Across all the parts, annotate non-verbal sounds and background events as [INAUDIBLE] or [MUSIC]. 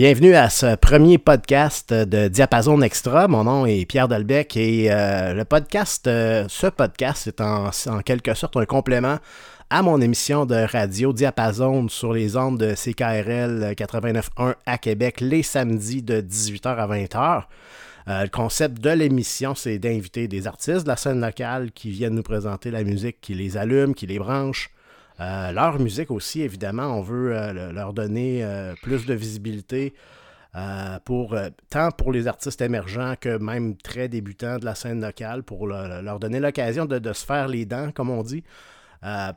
bienvenue à ce premier podcast de Diapason Extra. Mon nom est Pierre Delbecq et euh, le podcast, euh, ce podcast est en, quelque sorte un complément à mon émission de radio Diapason sur les ondes de CKRL 89.1 à Québec les samedis de 18h à 20h. Euh, le concept de l'émission, c'est d'inviter des artistes de la scène locale qui viennent nous présenter la musique, qui les allument, qui les branchent. Euh, leur musique aussi, évidemment, on veut euh, leur donner plus de visibilité. pour, tant pour les artistes émergents que même très débutants de la scène locale, pour leur donner l'occasion de, de, se faire les dents, comme on dit.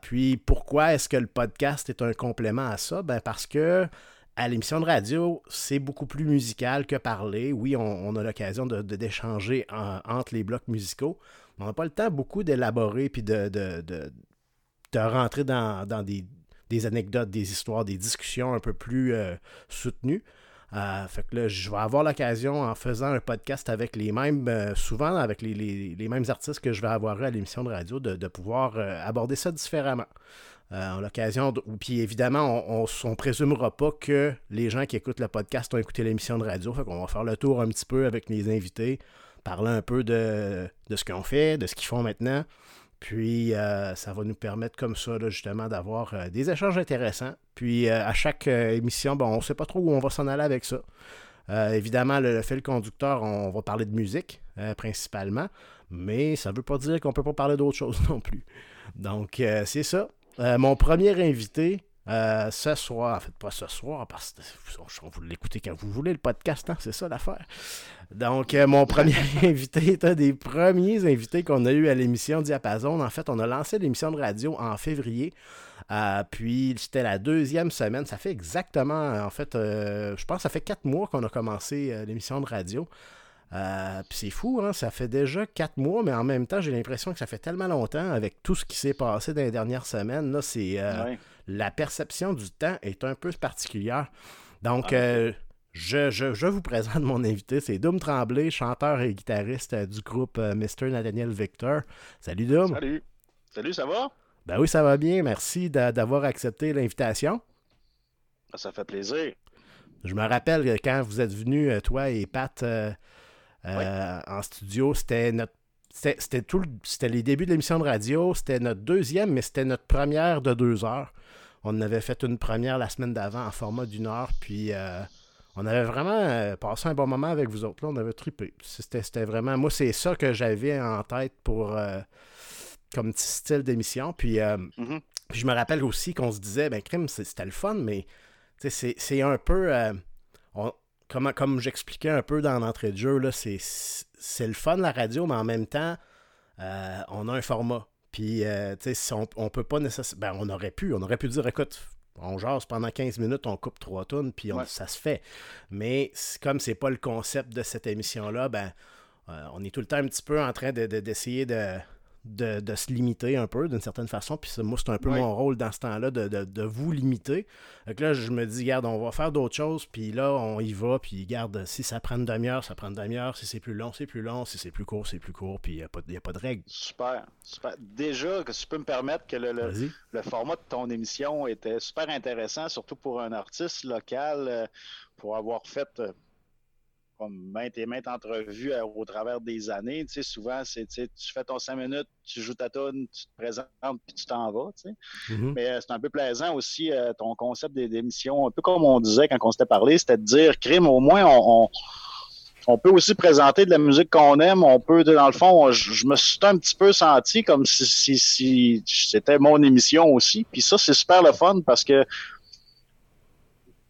puis pourquoi est-ce que le podcast est un complément à ça? Ben parce que à l'émission de radio, c'est beaucoup plus musical que parler. Oui, on, a l'occasion de, d'échanger entre les blocs musicaux, mais on n'a pas le temps beaucoup d'élaborer puis de, de, rentrer dans, des, anecdotes, des histoires, des discussions un peu plus euh, soutenues. Euh, fait que là, je vais avoir l'occasion, en faisant un podcast avec les mêmes, euh, souvent avec les, mêmes artistes que je vais avoir à l'émission de radio, de, pouvoir aborder ça différemment. Euh, l'occasion. Puis évidemment, on ne présumera pas que les gens qui écoutent le podcast ont écouté l'émission de radio. Fait qu'on va faire le tour un petit peu avec les invités, parler un peu de, ce qu'on fait, de ce qu'ils font maintenant. Puis euh, ça va nous permettre comme ça, justement, d'avoir euh, des échanges intéressants. Puis à chaque émission, bon, on ne sait pas trop où on va s'en aller avec ça. évidemment, le, fil conducteur, on va parler de musique principalement, mais ça ne veut pas dire qu'on ne peut pas parler d'autre chose [LAUGHS] non plus. Donc, c'est ça. Euh, mon premier invité, euh, ce soir, en fait, pas ce soir, parce que vous l'écoutez quand vous voulez, le podcast, hein, c'est ça l'affaire. Donc, euh, mon premier [LAUGHS] invité est un des premiers invités qu'on a eu à l'émission Diapason. En fait, on a lancé l'émission de radio en février. puis, c'était la deuxième semaine. Ça fait exactement, en fait, je pense que ça fait quatre mois qu'on a commencé l'émission de radio. Euh, puis c'est fou, hein? ça fait déjà quatre mois, mais en même temps, j'ai l'impression que ça fait tellement longtemps avec tout ce qui s'est passé dans les dernières semaines. Là, c'est, euh, La perception du temps est un peu particulière. Donc, ah, euh, je, vous présente mon invité, c'est Doom Tremblay, chanteur et guitariste du groupe Mr. Nathaniel Victor. Salut Doom. Salut. Salut, ça va? Ben oui, ça va bien. Merci d'avoir accepté l'invitation. Ah, ça fait plaisir. Je me rappelle quand vous êtes venus, toi et Pat, euh, en studio. C'était notre c'était tout c'était les débuts de l'émission de radio. C'était notre deuxième, mais c'était notre première de deux heures. On avait fait une première la semaine d'avant en format d'une heure, puis euh, on avait vraiment euh, passé un bon moment avec vous autres. Là, on avait trippé. C'était vraiment. Moi, c'est ça que j'avais en tête pour comme petit style d'émission. Mm-hmm. Puis, je me rappelle aussi qu'on se disait, ben crime, c'était le fun, mais c'est un peu comme, j'expliquais un peu dans l'entrée de jeu, c'est le fun la radio, mais en même temps, euh, on a un format. Puis, euh, tu sais, on, on, peut pas nécessairement. Ben, on aurait pu, on aurait pu dire, écoute, on jase pendant 15 minutes, on coupe trois tonnes, puis ça se fait. Mais comme c'est pas le concept de cette émission-là, ben, euh, on est tout le temps un petit peu en train d'essayer de, de, se limiter un peu d'une certaine façon. Puis moi, c'est un peu mon rôle dans ce temps-là de, vous limiter. Donc là, je me dis, regarde, on va faire d'autres choses. Puis là, on y va. Puis garde, si ça prend une demi-heure, ça prend une demi-heure. Si c'est plus long, c'est plus long. Si c'est plus court, c'est plus court. Puis il n'y a, pas, a pas de règle. Super, super. Déjà, que tu peux me permettre que le, le, format de ton émission était super intéressant, surtout pour un artiste local, euh, pour avoir fait euh, comme maintes et maintes entrevues euh, au travers des années. Tu sais, souvent, c'est tu fais ton cinq minutes, tu joues ta tune, tu te présentes, puis tu t'en vas. Tu sais. Mm-hmm. Mais euh, c'est un peu plaisant aussi euh, ton concept d'émission, un peu comme on disait quand on s'était parlé, c'était de dire, crime, au moins, on, on, peut aussi présenter de la musique qu'on aime. On peut, dans le fond, je, me suis un petit peu senti comme si, si, si c'était mon émission aussi. Puis ça, c'est super le fun parce que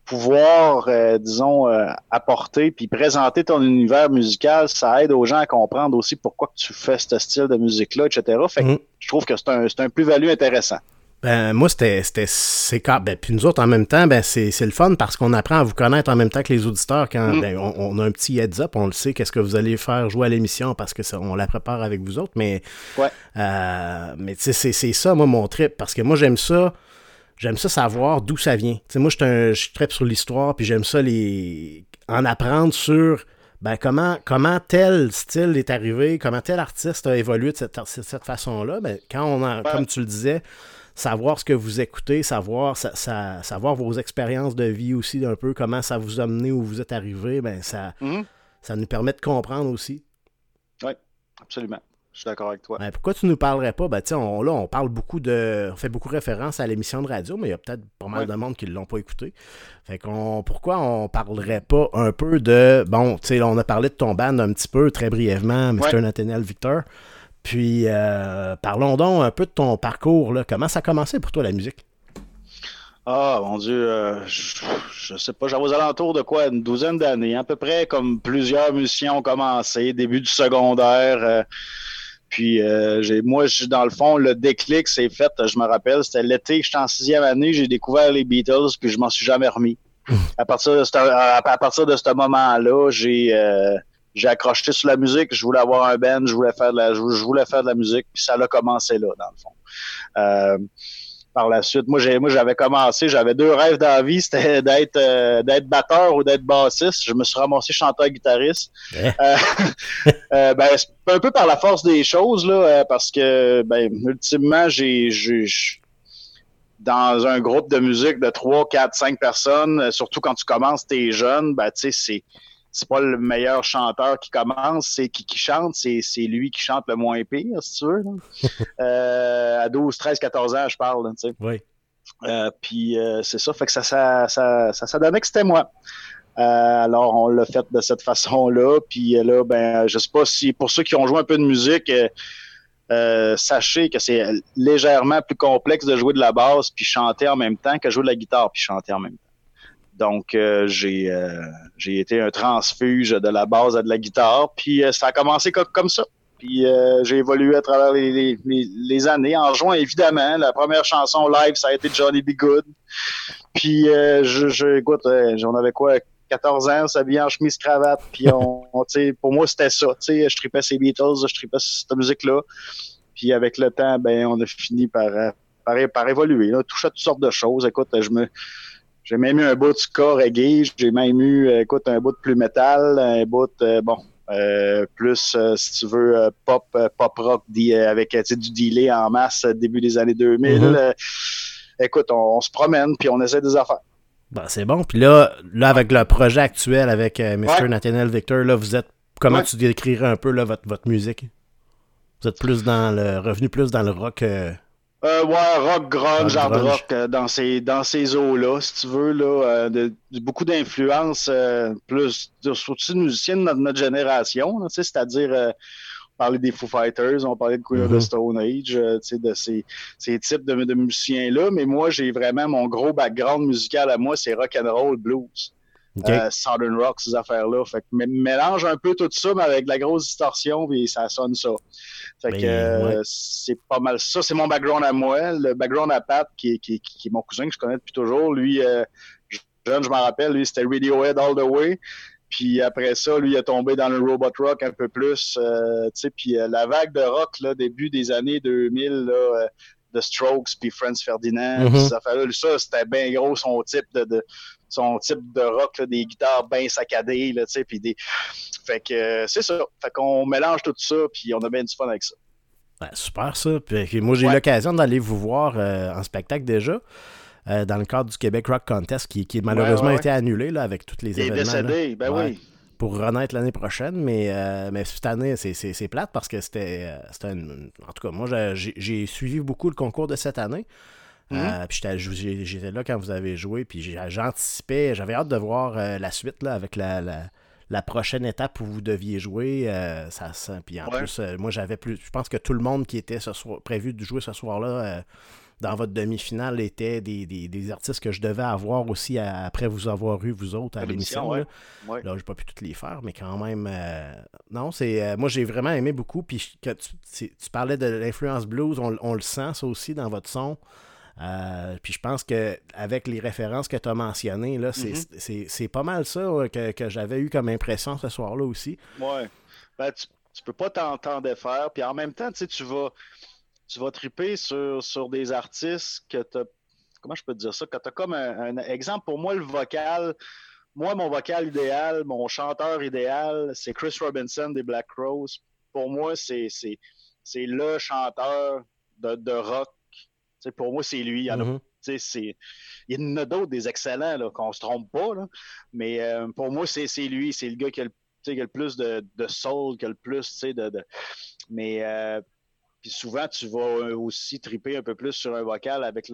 pouvoir, euh, disons, euh, apporter puis présenter ton univers musical, ça aide aux gens à comprendre aussi pourquoi tu fais ce style de musique-là, etc. Fait que mm. je trouve que c'est un, un plus-value intéressant. Ben, moi, c'était, c'est quand, ben, puis nous autres, en même temps, ben, c'est, le fun parce qu'on apprend à vous connaître en même temps que les auditeurs quand, mm. ben, on, a un petit heads up, on le sait, qu'est-ce que vous allez faire jouer à l'émission parce que ça, on la prépare avec vous autres, mais, ouais. euh, mais c'est, c'est ça, moi, mon trip, parce que moi, j'aime ça, j'aime ça savoir d'où ça vient. moi, je suis très sur l'histoire, puis j'aime ça les en apprendre sur ben, comment, comment tel style est arrivé, comment tel artiste a évolué de cette, cette façon-là. Ben, quand on comme tu le disais, savoir ce que vous écoutez, savoir, savoir vos expériences de vie aussi, un peu comment ça vous a mené où vous êtes arrivé, ben ça, mm-hmm. ça nous permet de comprendre aussi. Oui, absolument. Je suis d'accord avec toi. Ben, pourquoi tu nous parlerais pas? Ben, on, là, on parle beaucoup de. On fait beaucoup référence à l'émission de radio, mais il y a peut-être pas mal de monde qui ne l'ont pas écouté. Fait qu'on. Pourquoi on parlerait pas un peu de. Bon, tu sais, on a parlé de ton band un petit peu, très brièvement, Mr. Nathaniel Victor. Puis euh, parlons donc un peu de ton parcours. Là. Comment ça a commencé pour toi la musique? Ah, mon Dieu, euh, je, sais pas, j'avais aux alentours de quoi, une douzaine d'années, à peu près comme plusieurs musiciens ont commencé, début du secondaire. Euh, puis euh, j'ai moi, je, dans le fond, le déclic s'est fait, je me rappelle, c'était l'été, j'étais en sixième année, j'ai découvert les Beatles, puis je m'en suis jamais remis. Hmm. À partir de ce, à, partir de ce moment-là, j'ai euh, j'ai accroché sur la musique, je voulais avoir un band, je voulais faire de la, je, voulais faire de la musique, puis ça a commencé là, dans le fond. Euh, par la suite. Moi, j'ai, moi, j'avais commencé, j'avais deux rêves dans la vie, c'était [LAUGHS] d'être, euh, d'être batteur ou d'être bassiste. Je me suis ramassé chanteur-guitariste. Eh. Euh, [LAUGHS] euh, ben, un peu par la force des choses, là, parce que, ben, ultimement, j'ai, j'ai, dans un groupe de musique de 3, 4, 5 personnes, surtout quand tu commences, t'es jeune, ben, tu sais, c'est, c'est pas le meilleur chanteur qui commence, c'est qui, qui chante, c'est, lui qui chante le moins pire, si tu veux. [LAUGHS] euh, à 12, 13, 14 ans, je parle, tu sais. Oui. Euh, puis euh, c'est ça, fait que ça, ça, ça, ça, ça donnait que c'était moi. Euh, alors, on l'a fait de cette façon-là. Puis là, ben, je sais pas si pour ceux qui ont joué un peu de musique, sachez que c'est légèrement plus complexe de jouer de la basse puis chanter en même temps que jouer de la guitare puis chanter en même temps. Donc, euh, j'ai euh, j'ai été un transfuge de la base à de la guitare. Puis, euh, ça a commencé comme, ça. Puis, j'ai évolué à travers les, les, années. En juin, évidemment, la première chanson live, ça a été Johnny B. Good. Puis, je, je, écoute, j'en avais quoi, 14 ans, s'habiller en chemise cravate. Puis, on, pour moi, c'était ça. Je tripais ces Beatles, je tripais cette musique-là. Puis, avec le temps, ben, on a fini par, par, par évoluer. Là, touché à toutes sortes de choses. Écoute, je me j'ai même eu un bout de ska reggae, j'ai même eu, euh, écoute, un bout de plus métal, un bout, euh, bon, euh, plus, si tu veux, pop, pop rock avec du delay en masse début des années 2000. Mm-hmm. écoute, on, se promène puis on essaie des affaires. Ben, c'est bon. Puis là, là, avec le projet actuel avec Mr. Nathaniel Victor, là, vous êtes. Comment tu décrirais un peu là, votre, votre musique? Vous êtes plus dans le. revenu plus dans le rock euh, ouais, rock, grunge, hard rock, euh, dans ces, dans ces eaux-là, si tu veux, là, euh, de, beaucoup d'influences, euh, plus, surtout musiciens de notre, notre génération, c'est-à-dire, parler des Foo Fighters, on parlait de Queen of the mm-hmm. Stone Age, de ces, ces types de, de musiciens-là, mais moi, j'ai vraiment, mon gros background musical à moi, c'est rock and roll blues. Southern Rock, ces affaires-là. Fait que mélange un peu tout ça, mais avec de la grosse distorsion, puis ça sonne ça. Fait ben, que euh, c'est pas mal ça. C'est mon background à moi. Le background à Pat, qui, qui, qui, est mon cousin que je connais depuis toujours, lui, euh, jeune, je m'en rappelle, lui, c'était Radiohead All the Way. Puis après ça, lui, il est tombé dans le robot rock un peu plus. Euh, puis euh, la vague de rock, là, début des années 2000, là, The Strokes, puis Franz Ferdinand, mm-hmm. ça, ça c'était bien gros son type de, de son type de rock, des guitares bien saccadées, là, puis des... Fait que euh, c'est ça. Fait qu'on mélange tout ça, puis on a bien du fun avec ça. super ça. Puis, moi, j'ai eu l'occasion d'aller vous voir euh, en spectacle déjà. Euh, dans le cadre du Québec Rock Contest qui, qui malheureusement a été annulé là, avec tous les événements. Décédé, ben oui. Pour renaître l'année prochaine, mais, mais cette année, c'est plate parce que c'était. En tout cas, moi, j'ai suivi beaucoup le concours de cette année. Euh, mhm. j'étais là quand vous avez joué, puis j'anticipais, j'avais hâte de voir euh, la suite là, avec la, la, prochaine étape où vous deviez jouer. Euh, ça, puis en plus, moi j'avais plus. Je pense que tout le monde qui était ce soir, prévu de jouer ce soir-là dans votre demi-finale était des, des, artistes que je devais avoir aussi après vous avoir eu, vous autres, à l'émission. Là, ouais. là j'ai pas pu toutes les faire, mais quand même. non, c'est. moi j'ai vraiment aimé beaucoup. Puis tu, tu, parlais de l'influence blues, on, on, le sent ça aussi dans votre son. Euh, puis je pense qu'avec les références que tu as mentionnées, là, c'est, mhm. pas mal ça que, j'avais eu comme impression ce soir-là aussi. Ouais. Ben, tu, tu peux pas t'entendre faire. Puis en même temps, tu vas, tu vas triper sur, sur des artistes que tu Comment je peux te dire ça? Que tu as comme un, exemple. Pour moi, le vocal. Moi, mon vocal idéal, mon chanteur idéal, c'est Chris Robinson des Black Rose. Pour moi, c'est, c'est, le chanteur de, de rock pour moi, c'est lui. Il y en a, mm-hmm. il y en a d'autres des excellents, qu'on ne se trompe pas. mais euh, pour moi, c'est lui. C'est le gars qui a le, le plus de, de, soul, qui a le plus de, de... Mais euh, puis souvent, tu vas aussi triper un peu plus sur un vocal avec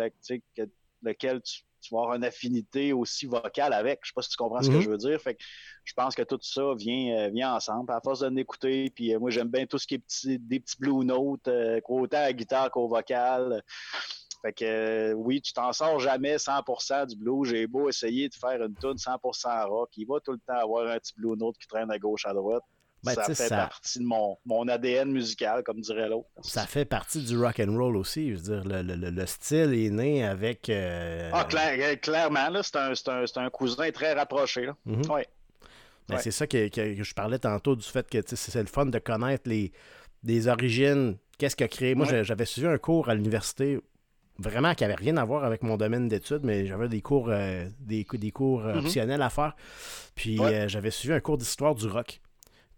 lequel tu tu vas avoir une affinité aussi vocale avec. Je sais pas si tu comprends ce que mhm. je veux dire. Fait que je pense que tout ça vient, euh, vient ensemble. À force de l'écouter, puis euh, moi j'aime bien tout ce qui est petit, des petits blue notes, euh, autant à la guitare qu'au vocal. Fait que oui, tu t'en sors jamais 100% du blues. J'ai beau essayer de faire une tune 100% rock, il va tout le temps avoir un petit blue note qui traîne à gauche à droite. Ben, ça fait partie de mon, mon, ADN musical, comme dirait l'autre. Ça fait partie du rock and roll aussi. Je veux dire, le, le, le style est né avec. Euh, ah, clairement, là, c'est un, un, un, cousin très rapproché. Là. Mhm. Ben, c'est ça que, que, je parlais tantôt du fait que c'est le fun de connaître les, les origines. Qu'est-ce qui a créé. Moi, j'avais suivi un cours à l'université vraiment qui avait rien à voir avec mon domaine d'études, mais j'avais des cours, euh, des, des, cours mhm. optionnels à faire. Puis euh, j'avais suivi un cours d'histoire du rock.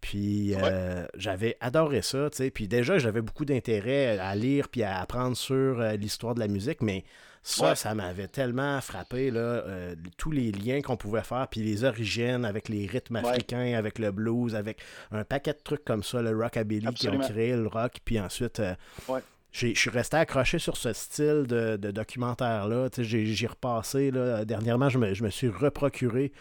Puis euh, j'avais adoré ça, tu sais. Puis déjà, j'avais beaucoup d'intérêt à lire puis à apprendre sur euh, l'histoire de la musique, mais ça, ça m'avait tellement frappé, là, euh, tous les liens qu'on pouvait faire, puis les origines avec les rythmes africains, avec le blues, avec un paquet de trucs comme ça, le rockabilly qui ont créé le rock, puis ensuite... Je suis resté accroché sur ce style de, documentaire-là. J'ai repassé. Là, dernièrement, je me, je me suis reprocuré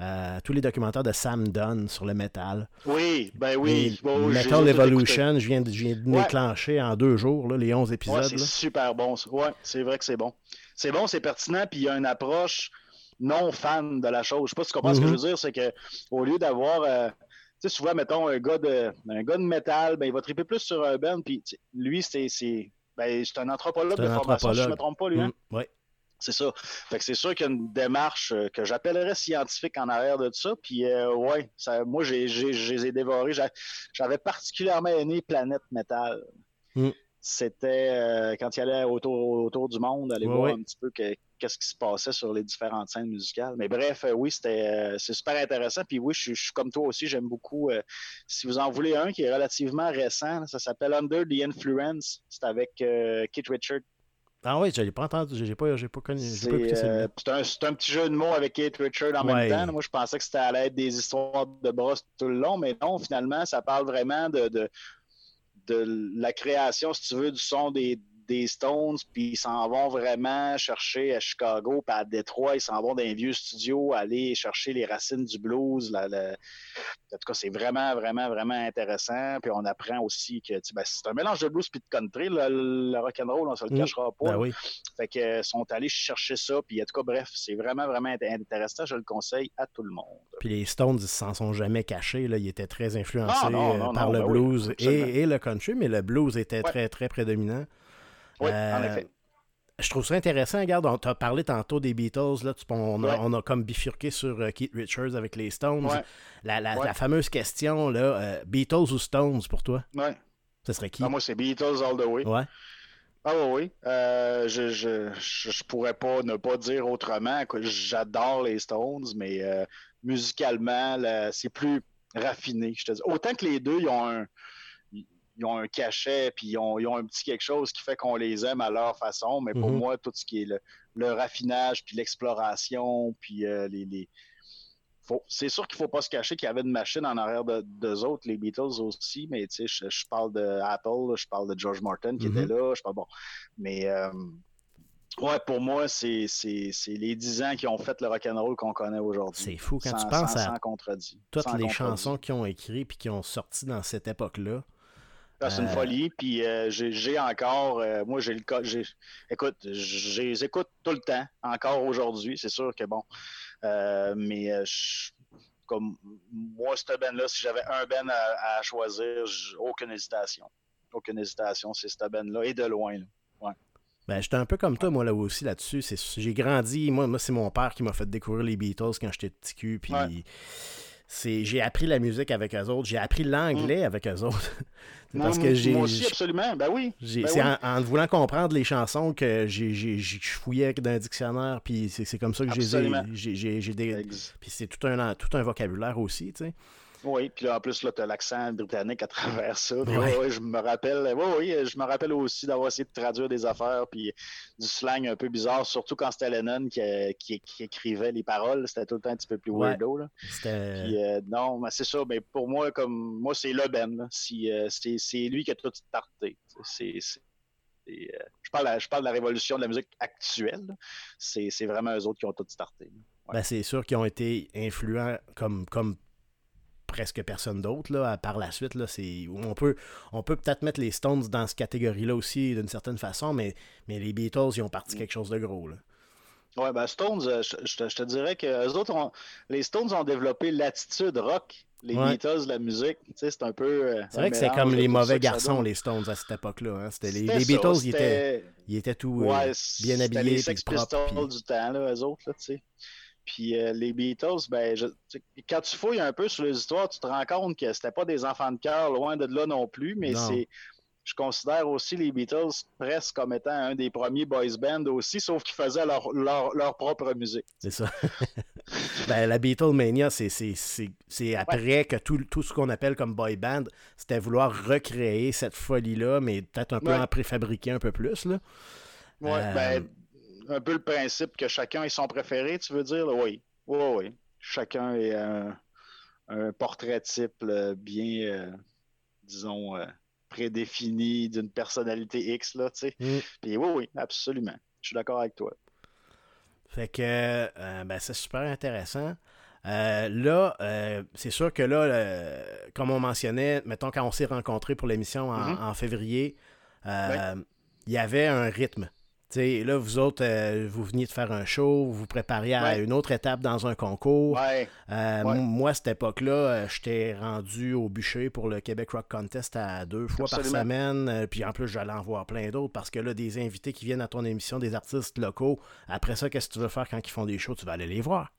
euh, tous les documentaires de Sam Dunn sur le métal. Oui, ben oui. metal Evolution, je viens de, je déclencher en deux jours les 11 épisodes. c'est super bon. Ouais, c'est vrai que c'est bon. C'est bon, c'est pertinent, puis il y a une approche non fan de la chose. Je sais pas si tu comprends ce que je mhm. veux dire, c'est que au lieu d'avoir. Euh, sais, souvent, mettons, un gars de, un gars de métal, ben, il va triper plus sur un band, puis lui, c'est, ben, un anthropologue de formation, si je ne me trompe pas, lui. Hein? Mm, oui. C'est ça. Fait que c'est sûr qu'il y a une démarche euh, que j'appellerais scientifique en arrière de ça. Puis euh, ouais, ça, moi j'ai, j'ai, les ai dévorés. J'avais particulièrement aimé Planète Metal. Mm. C'était euh, quand il allait autour, autour du monde, aller voir un petit peu qu'est-ce qui se passait sur les différentes scènes musicales. Mais bref, oui, c'était c'est super intéressant. Puis oui, je, suis comme toi aussi, j'aime beaucoup. si vous en voulez un qui est relativement récent, ça s'appelle Under the Influence. C'est avec Kit Richard ah oui, je l'ai pas entendu, j'ai pas, pas connu. C'est euh, un, un, petit jeu de mots avec Kate Richard en même temps. Moi, je pensais que c'était à l'aide des histoires de brosse tout le long, mais non, finalement, ça parle vraiment de, de, de la création, si tu veux, du son des, des Stones, puis ils s'en vont vraiment chercher à Chicago, puis à Détroit, ils s'en vont dans un vieux studio, aller chercher les racines du blues. En tout cas, c'est vraiment, vraiment, vraiment intéressant. Puis on apprend aussi que ben, c'est un mélange de blues et de country, le, le rock'n'roll, on ne se le mm. cachera pas. Ben oui. Fait que sont allés chercher ça, puis en tout cas, bref, c'est vraiment, vraiment intéressant. Je le conseille à tout le monde. Puis les Stones, ils s'en sont jamais cachés. Là. Ils étaient très influencés euh, par le ben blues et, le country, mais le blues était très, très prédominant. Oui, en euh, effet. Je trouve ça intéressant. Regarde, on t'a parlé tantôt des Beatles. Là, on, a, comme bifurqué sur euh, Keith Richards avec les Stones. La, fameuse question, là, euh, Beatles ou Stones pour toi? Ouais. Ce serait qui? Ah, moi, c'est Beatles all the way. Ouais. Ah oui, je, je, je, pourrais pas ne pas dire autrement. J'adore les Stones, mais musicalement, c'est plus raffiné. Je te dis. Autant que les deux, ils ont un, ils ont un cachet, puis ils ont, un petit quelque chose qui fait qu'on les aime à leur façon. Mais pour mhm. moi, tout ce qui est le, raffinage, puis l'exploration, puis euh, les. C'est sûr qu'il ne faut pas se cacher qu'il y avait une machine en arrière de deux autres, les Beatles aussi, mais tu sais, je, parle de Apple, je parle de George Martin qui était mhm. là, je parle bon. Mais euh, ouais, pour moi, c'est les dix ans qui ont fait le rock'n'roll qu'on connaît aujourd'hui. C'est fou quand tu penses à toutes les chansons qui ont écrit puis qui ont sorti dans cette époque-là. Ah, c'est une euh, folie. Puis euh, j'ai encore, euh, moi j'ai le cas, écoute, je les écoute tout le temps, encore aujourd'hui. C'est sûr que bon, mais comme moi cette ben là, si j'avais un ben à, choisir, aucune hésitation, aucune hésitation, c'est cette ben là et de loin. Ouais. Ben, j'étais un peu comme toi, moi, là aussi, là-dessus. J'ai grandi. Moi, moi c'est mon père qui m'a fait découvrir les Beatles quand j'étais petit cul. Puis j'ai appris la musique avec eux autres, j'ai appris l'anglais mm. avec eux autres. [LAUGHS] parce que j'ai moi aussi absolument, ben oui. Ben c'est en, voulant comprendre les chansons que j'ai fouillé dans un dictionnaire puis c'est comme ça que j'ai j'ai des puis c'est tout un tout un vocabulaire aussi, tu sais. Oui, puis là, en plus, là, tu as l'accent britannique à travers ça. Oui, je me rappelle, oui, oui, je me rappelle aussi d'avoir essayé de traduire des affaires, puis du slang un peu bizarre, surtout quand c'était Lennon qui, qui, écrivait les paroles. C'était tout le temps un petit peu plus weirdo. Là. Puis, euh, non, mais c'est ça. Mais pour moi, comme moi, c'est Le Ben. Si, euh, c'est lui qui a tout. C'est euh, je, parle je parle de la révolution de la musique actuelle. C'est vraiment eux autres qui ont tout starté. Ben, c'est sûr qu'ils ont été influents comme, comme presque personne d'autre là, par la suite. Là, on peut on peut peut-être mettre les Stones dans cette catégorie-là aussi d'une certaine façon, mais, mais les Beatles, ils ont parti quelque chose de gros. Là. Ouais, ben Stones, euh, je, te, dirais que les autres ont, les Stones ont développé l'attitude rock. Les Beatles, la musique, tu sais, c'est un peu. Euh, c'est vrai que c'est comme les mauvais garçons, les Stones, à cette époque-là. Hein. C'était les, les, Beatles, ils étaient, ils étaient tout euh, bien habillés. les Sex Pistols du temps, là, eux autres, là, tu sais. Puis euh, les Beatles, ben, quand tu fouilles un peu sur les histoires, tu te rends compte que c'était pas des enfants de cœur, loin de là non plus, mais c'est. Je considère aussi les Beatles presque comme étant un des premiers boys bands aussi, sauf qu'ils faisaient leur, leur, propre musique. C'est ça. [LAUGHS] ben, la Beatlemania, c'est après que tout, tout ce qu'on appelle comme boy band, c'était vouloir recréer cette folie-là, mais peut-être un peu en préfabriquer un peu plus. Là. Ouais, ben, euh, un peu le principe que chacun est son préféré, tu veux dire? Oui. Oui, oui. Chacun est un, portrait type bien, euh, disons, euh, prédéfini d'une personnalité X, là, tu sais. Mm. Puis oui, oui, absolument. Je suis d'accord avec toi. Fait que, euh, ben, c'est super intéressant. là, c'est sûr que là, comme on mentionnait, mettons quand on s'est rencontrés pour l'émission en, mm-hmm. février, il y avait un rythme là, vous autres, euh, vous veniez de faire un show, vous vous prépariez à une autre étape dans un concours. Euh, moi, à cette époque-là, euh, j'étais rendu au bûcher pour le Québec Rock Contest à deux fois par semaine. puis en plus, j'allais en voir plein d'autres parce que là, des invités qui viennent à ton émission, des artistes locaux, après ça, qu'est-ce que tu veux faire quand ils font des shows? Tu vas aller les voir.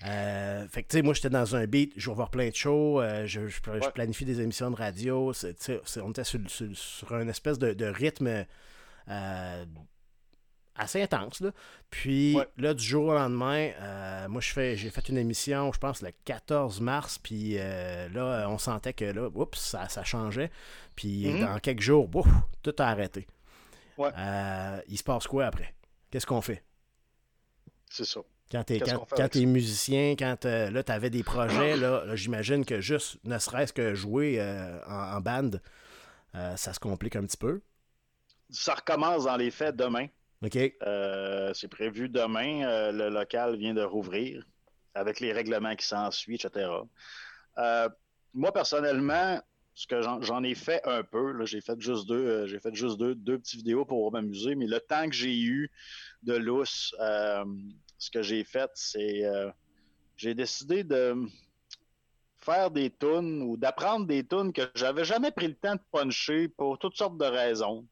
fait que, tu sais, moi, j'étais dans un beat, je vais voir plein de shows, je, planifie des émissions de radio. on était sur, sur, un espèce de, de rythme assez intense. Là. Puis là, du jour au lendemain, euh, moi, je fais, j'ai fait une émission, je pense, le 14 mars. Puis euh, là, on sentait que là, oups, ça, ça changeait. Puis mm-hmm. dans quelques jours, bouf, tout a arrêté. Euh, il se passe quoi après? Qu'est-ce qu'on fait? C'est ça. Quand tu es, musicien, quand là, tu avais des projets, là, j'imagine que juste, ne serait-ce que jouer en, en, band, ça se complique un petit peu. Ça recommence dans les faits demain. OK. Euh, c'est prévu demain. Euh, le local vient de rouvrir avec les règlements qui s'ensuivent, etc. Euh, moi, personnellement, ce que j'en ai fait un peu, j'ai fait juste deux, fait juste deux, deux petites vidéos pour m'amuser, mais le temps que j'ai eu de lousse, ce que j'ai fait, c'est j'ai décidé de faire des tunes ou d'apprendre des tunes que j'avais jamais pris le temps de puncher pour toutes sortes de raisons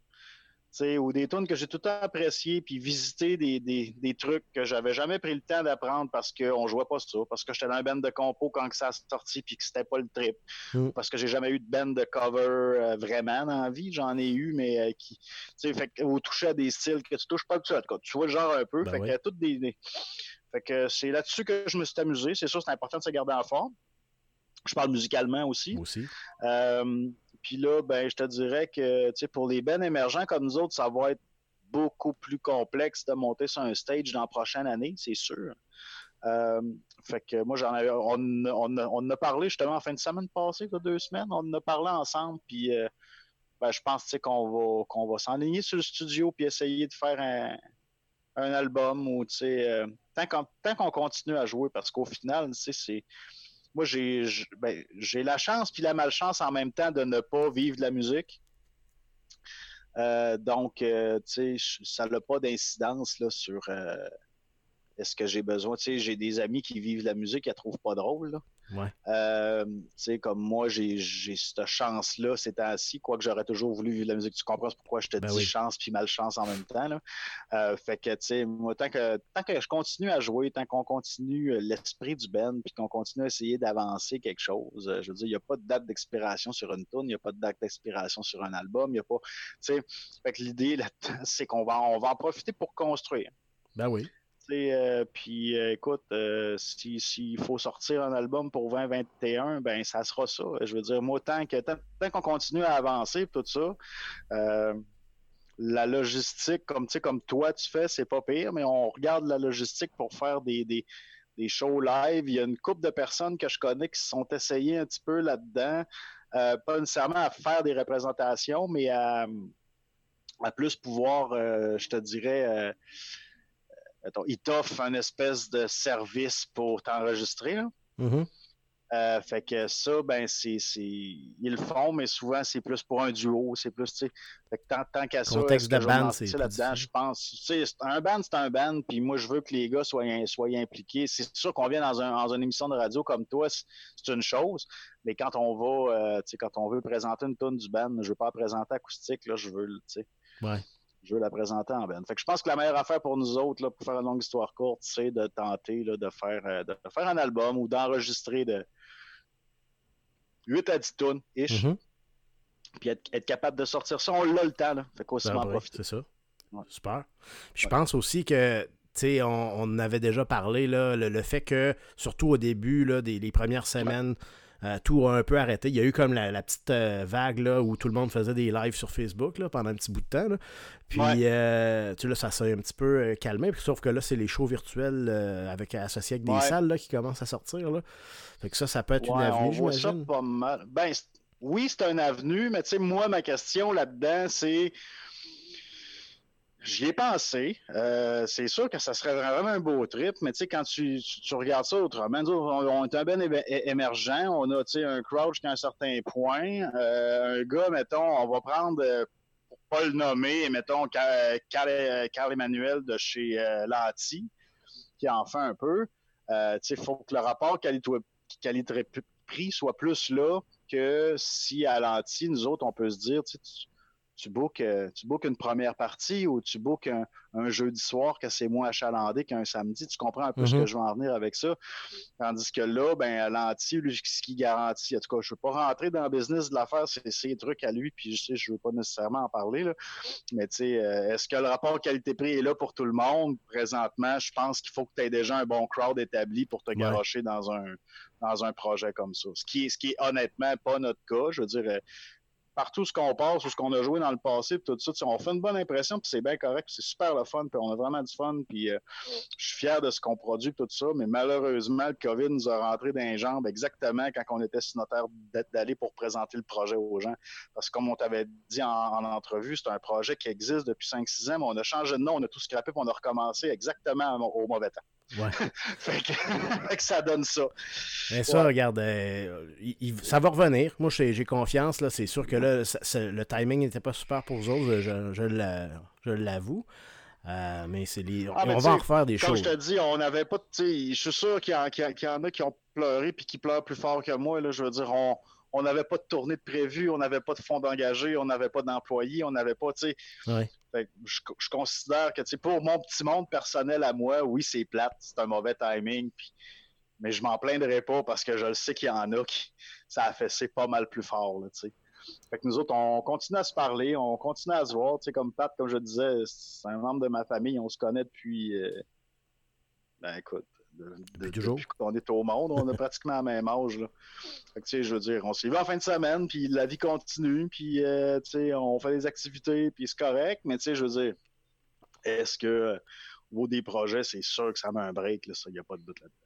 ou des tunes que j'ai tout le temps appréciées, puis visiter des, des, des trucs que j'avais jamais pris le temps d'apprendre parce qu'on jouait pas ça, parce que j'étais dans un band de compo quand ça a sorti puis que c'était pas le trip, mm. parce que j'ai jamais eu de band de cover euh, vraiment dans la vie, j'en ai eu, mais euh, qui, tu sais, fait au toucher à des styles que tu touches pas tout ça, tu vois le genre un peu, ben fait que toutes des, fait que c'est là-dessus que je me suis amusé, c'est sûr, c'est important de se garder en forme. Je parle musicalement aussi. Aussi. Euh, puis là, ben, je te dirais que pour les bennes émergents comme nous autres, ça va être beaucoup plus complexe de monter sur un stage dans la prochaine année, c'est sûr. Euh, fait que moi, j'en avais, on, on, on, a parlé justement en fin de semaine passée, deux semaines, on en a parlé ensemble, puis euh, ben, je pense qu'on va, qu'on va s'enligner sur le studio puis essayer de faire un, un album ou, euh, tant qu'on, tant qu'on continue à jouer, parce qu'au final, c'est moi, ben, j'ai la chance puis la malchance en même temps de ne pas vivre de la musique. Euh, donc, euh, tu sais, ça n'a pas d'incidence sur euh, est-ce que j'ai besoin. Tu sais, j'ai des amis qui vivent la musique, ils ne trouvent pas drôle. Là. Ouais. Euh, tu sais, comme moi, j'ai cette chance-là c'est ainsi quoique j'aurais toujours voulu vivre la musique. Tu comprends pourquoi je te ben dis chance puis malchance en même temps. Là. Euh, fait que, tu sais, moi, tant que, tant que je continue à jouer, tant qu'on continue euh, l'esprit du band puis qu'on continue à essayer d'avancer quelque chose, je veux dire, il n'y a pas de date d'expiration sur une tune, il n'y a pas de date d'expiration sur un album, il n'y a pas. Tu sais, fait que l'idée, c'est qu'on va, on va en profiter pour construire. Ben oui. Euh, puis écoute, s'il faut sortir un album pour 2021, ben ça sera ça. Je veux dire, moi, tant qu'on continue à avancer, tout ça, la logistique, comme, comme toi tu fais, c'est pas pire, mais on regarde la logistique pour faire des, shows live. Il y a une couple de personnes que je connais qui se sont essayées un petit peu là-dedans. Euh, pas nécessairement à faire des représentations, mais à, plus pouvoir, euh, je te dirais, euh, ils t'offrent un espèce de service pour t'enregistrer. Mm-hmm. Euh, fait que ça, ben, c'est, ils le font, mais souvent, c'est plus pour un duo. C'est plus, tu sais. Fait que tant, tant qu'à ça, Contexte de band, c'est. là-dedans, je pense. Tu sais, un band, c'est un band, puis moi, je veux que les gars soient, soient impliqués. C'est sûr qu'on vient dans, un, dans, une émission de radio comme toi, c'est une chose, mais quand on va, euh, tu sais, quand on veut présenter une tonne du band, je veux pas la présenter acoustique, là, je veux, tu sais. Ouais je veux la présenter en band. Fait que je pense que la meilleure affaire pour nous autres, là, pour faire une longue histoire courte, c'est de tenter là, de, faire, euh, de faire un album ou d'enregistrer de, 8 à 10 tonnes, ish. Mm-hmm. Puis être, capable de sortir ça, on l'a le temps, là. Fait qu'aussi ben m'en C'est ça. Super. Puis je pense aussi que on, on avait déjà parlé, là, le, fait que, surtout au début là, des les premières semaines, euh, tout a un peu arrêté. Il y a eu comme la, petite euh, vague là, où tout le monde faisait des lives sur Facebook là, pendant un petit bout de temps. Puis euh, tu là, ça s'est un petit peu calmé. sauf que là, c'est les shows virtuels avec associés avec des salles là, qui commencent à sortir. Là. Fait que ça, ça peut être une avenue, j'imagine. Ben, oui, c'est une avenue, mais tu sais, moi, ma question là-dedans, c'est J'y ai pensé. Euh, c'est sûr que ça serait vraiment un beau trip, mais tu sais, quand tu, regardes ça autrement, on, est un ben émergent, on a un crowd jusqu'à un certain point. Euh, un gars, mettons, on va prendre, euh, pour pas le nommer, mettons, Carl, Emmanuel de chez Lati, qui en fait un peu. il faut que le rapport qualité-prix soit plus là que si à Lanty, nous autres, on peut se dire, tu tu bookes, euh, tu une première partie ou tu bookes un, un jeudi soir que c'est moins achalandé qu'un samedi. Tu comprends un peu ce que mhm. je veux en venir avec ça. Tandis que là, ben, l'anti, lui, ce qui garantit, en tout cas, je ne veux pas rentrer dans le business de l'affaire, c'est ses trucs à lui, puis je sais, je ne veux pas nécessairement en parler, là. mais tu sais, euh, est-ce que le rapport qualité-prix est là pour tout le monde? Présentement, je pense qu'il faut que tu aies déjà un bon crowd établi pour te garocher dans un dans un projet comme ça. Ce qui est, ce qui est honnêtement pas notre cas. Je veux dire, euh, partout ce qu'on passe ou ce qu'on a joué dans le passé, tout ça, on fait une bonne impression, puis c'est bien correct, c'est super le fun, puis on a vraiment du fun, puis euh, je suis fier de ce qu'on produit, tout ça, mais malheureusement, le COVID nous a rentré dans les jambes exactement quand on était signataire d'aller pour présenter le projet aux gens. Parce que comme on t'avait dit en, entrevue, c'est un projet qui existe depuis 5-6 ans, mais on a changé de nom, on a tout scrappé, puis on a recommencé exactement au mauvais temps. Ouais. [LAUGHS] [LAUGHS] fait, que, ça donne ça. Mais ça, regarde, euh, ça va revenir. Moi, j'ai confiance. là. C'est sûr que là, le timing n'était pas super pour vous autres, je, l'avoue. Euh, mais c'est les... Ah, on va en refaire des choses. Comme je te dis, on n'avait pas. Je suis sûr qu'il y, en a qui ont pleuré puis qui pleurent plus fort que moi. Là, je veux dire, on on n'avait pas de tournée de prévu, on n'avait pas de fonds d'engagés, on n'avait pas d'employés, on n'avait pas, tu sais. Je, considère que, tu sais, pour mon petit monde personnel à moi, oui, c'est plate, c'est un mauvais timing, mais je m'en plaindrai pas parce que je le sais qu'il y en a qui, ça a fessé pas mal plus fort, tu sais. Fait que nous autres, on continue à se parler, on continue à se voir, tu sais, comme Pat, comme je disais, c'est un membre de ma famille, on se connaît depuis, euh, ben écoute, depuis qu'on est au monde, on a [LAUGHS] pratiquement le même âge. Là. Fait que, je veux dire, on s'y va en fin de semaine, puis la vie continue, puis euh, on fait des activités, puis c'est correct, mais je veux dire, est-ce que au niveau des projets, c'est sûr que ça met un break, il n'y a pas de doute là-dedans.